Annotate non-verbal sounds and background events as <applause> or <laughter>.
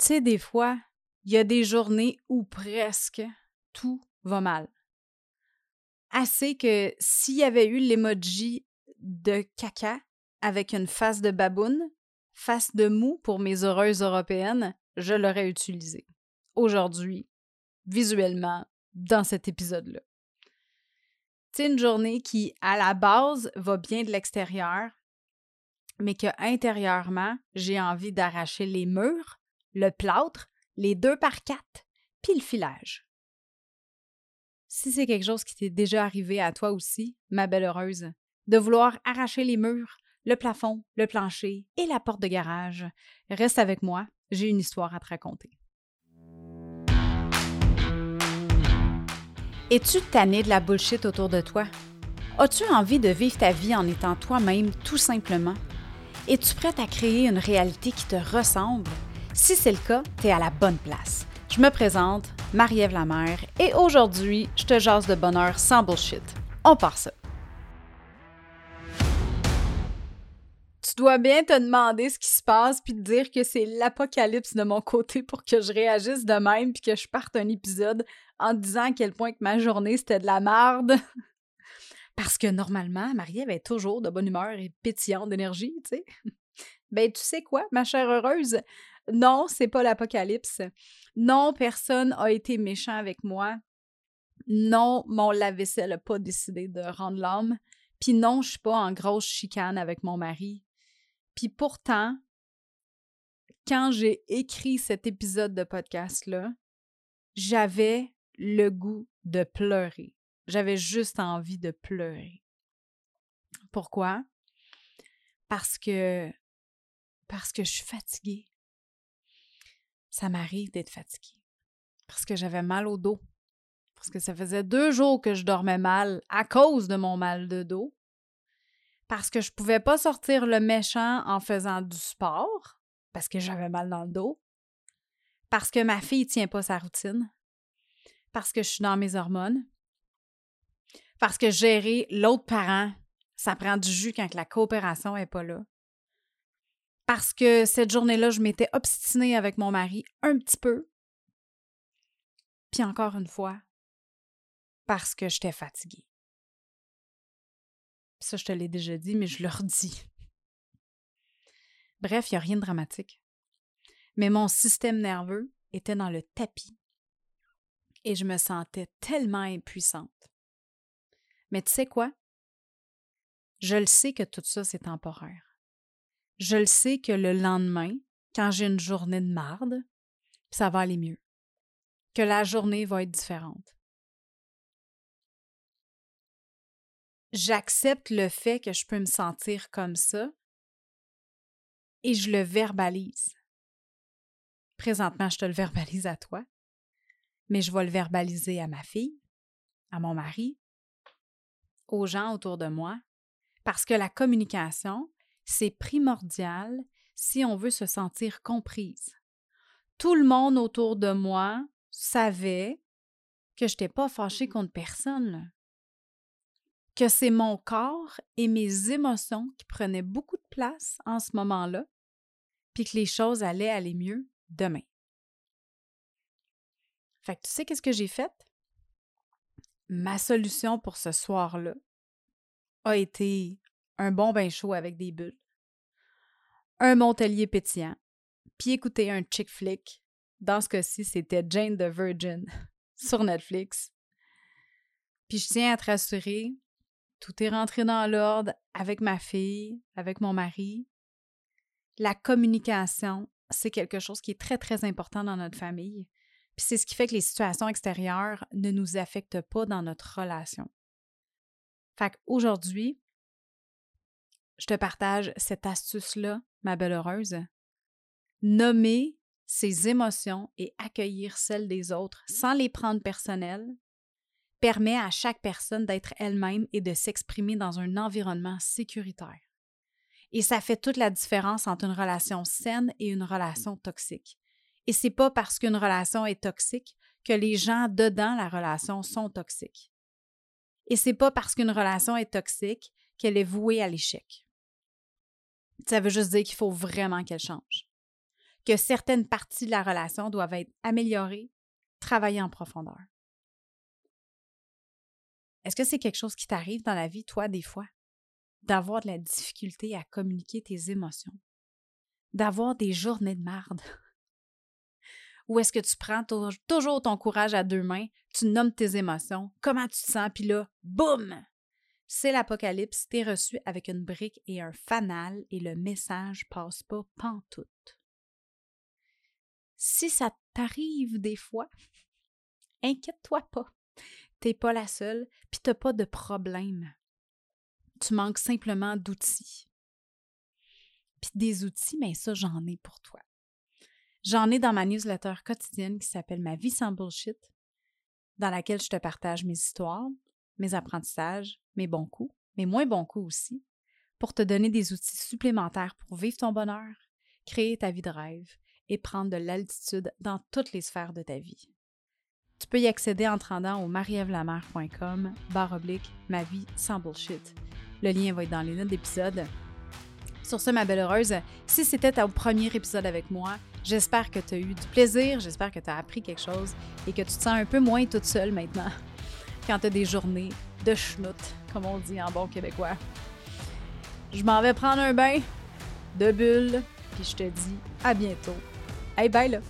Tu sais, des fois, il y a des journées où presque tout va mal. Assez que s'il y avait eu l'emoji de caca avec une face de baboune, face de mou pour mes heureuses européennes, je l'aurais utilisé. Aujourd'hui, visuellement, dans cet épisode-là. C'est une journée qui, à la base, va bien de l'extérieur, mais que intérieurement, j'ai envie d'arracher les murs, le plâtre, les deux par quatre, puis le filage. Si c'est quelque chose qui t'est déjà arrivé à toi aussi, ma belle heureuse, de vouloir arracher les murs, le plafond, le plancher et la porte de garage, reste avec moi, j'ai une histoire à te raconter. Es-tu tanné de la bullshit autour de toi? As-tu envie de vivre ta vie en étant toi-même tout simplement? Es-tu prête à créer une réalité qui te ressemble? Si c'est le cas, tu es à la bonne place. Je me présente, Marie-Ève Lamère, et aujourd'hui, je te jase de bonheur sans bullshit. On part ça. Tu dois bien te demander ce qui se passe puis te dire que c'est l'apocalypse de mon côté pour que je réagisse de même puis que je parte un épisode en disant à quel point que ma journée c'était de la merde. <laughs> Parce que normalement, Marie-Ève est toujours de bonne humeur et pétillante d'énergie, tu sais. Ben, tu sais quoi, ma chère heureuse? Non, c'est pas l'apocalypse. Non, personne a été méchant avec moi. Non, mon lave-vaisselle n'a pas décidé de rendre l'âme. Puis non, je suis pas en grosse chicane avec mon mari. Puis pourtant, quand j'ai écrit cet épisode de podcast-là, j'avais le goût de pleurer. J'avais juste envie de pleurer. Pourquoi? Parce que parce que je suis fatiguée. Ça m'arrive d'être fatiguée. Parce que j'avais mal au dos. Parce que ça faisait deux jours que je dormais mal à cause de mon mal de dos parce que je pouvais pas sortir le méchant en faisant du sport, parce que j'avais mal dans le dos, parce que ma fille tient pas sa routine, parce que je suis dans mes hormones, parce que gérer l'autre parent, ça prend du jus quand la coopération est pas là. Parce que cette journée-là, je m'étais obstinée avec mon mari un petit peu. Puis encore une fois, parce que j'étais fatiguée. Ça, je te l'ai déjà dit, mais je le redis. Bref, il n'y a rien de dramatique. Mais mon système nerveux était dans le tapis et je me sentais tellement impuissante. Mais tu sais quoi? Je le sais que tout ça, c'est temporaire. Je le sais que le lendemain, quand j'ai une journée de marde, ça va aller mieux. Que la journée va être différente. j'accepte le fait que je peux me sentir comme ça et je le verbalise. Présentement, je te le verbalise à toi, mais je vais le verbaliser à ma fille, à mon mari, aux gens autour de moi, parce que la communication, c'est primordial si on veut se sentir comprise. Tout le monde autour de moi savait que je n'étais pas fâchée contre personne que c'est mon corps et mes émotions qui prenaient beaucoup de place en ce moment-là, puis que les choses allaient aller mieux demain. Fait que tu sais qu'est-ce que j'ai fait? Ma solution pour ce soir-là a été un bon bain chaud avec des bulles, un montelier pétillant, puis écouter un chick flick. Dans ce cas-ci, c'était Jane the Virgin <laughs> sur Netflix. Puis je tiens à te rassurer, tout est rentré dans l'ordre avec ma fille, avec mon mari. La communication, c'est quelque chose qui est très, très important dans notre famille. Puis c'est ce qui fait que les situations extérieures ne nous affectent pas dans notre relation. Fait qu'aujourd'hui, je te partage cette astuce-là, ma belle heureuse. Nommer ses émotions et accueillir celles des autres sans les prendre personnelles, permet à chaque personne d'être elle-même et de s'exprimer dans un environnement sécuritaire. Et ça fait toute la différence entre une relation saine et une relation toxique. Et c'est pas parce qu'une relation est toxique que les gens dedans la relation sont toxiques. Et c'est pas parce qu'une relation est toxique qu'elle est vouée à l'échec. Ça veut juste dire qu'il faut vraiment qu'elle change. que certaines parties de la relation doivent être améliorées, travaillées en profondeur. Est-ce que c'est quelque chose qui t'arrive dans la vie, toi, des fois? D'avoir de la difficulté à communiquer tes émotions? D'avoir des journées de marde? <laughs> Ou est-ce que tu prends toujours ton courage à deux mains, tu nommes tes émotions, comment tu te sens, puis là, boum! C'est l'apocalypse, t'es reçu avec une brique et un fanal et le message passe pas pantoute. Si ça t'arrive des fois, inquiète-toi pas. T'es pas la seule, puis t'as pas de problème. Tu manques simplement d'outils. Puis des outils, mais ça, j'en ai pour toi. J'en ai dans ma newsletter quotidienne qui s'appelle Ma vie sans bullshit, dans laquelle je te partage mes histoires, mes apprentissages, mes bons coups, mes moins bons coups aussi, pour te donner des outils supplémentaires pour vivre ton bonheur, créer ta vie de rêve et prendre de l'altitude dans toutes les sphères de ta vie. Tu peux y accéder en te rendant au marievlamer.com barre oblique ma vie sans bullshit. Le lien va être dans les notes d'épisode. Sur ce, ma belle heureuse, si c'était ton premier épisode avec moi, j'espère que tu as eu du plaisir, j'espère que tu as appris quelque chose et que tu te sens un peu moins toute seule maintenant <laughs> quand tu as des journées de schnout, comme on dit en bon québécois. Je m'en vais prendre un bain de bulles, puis je te dis à bientôt. Hey, bye!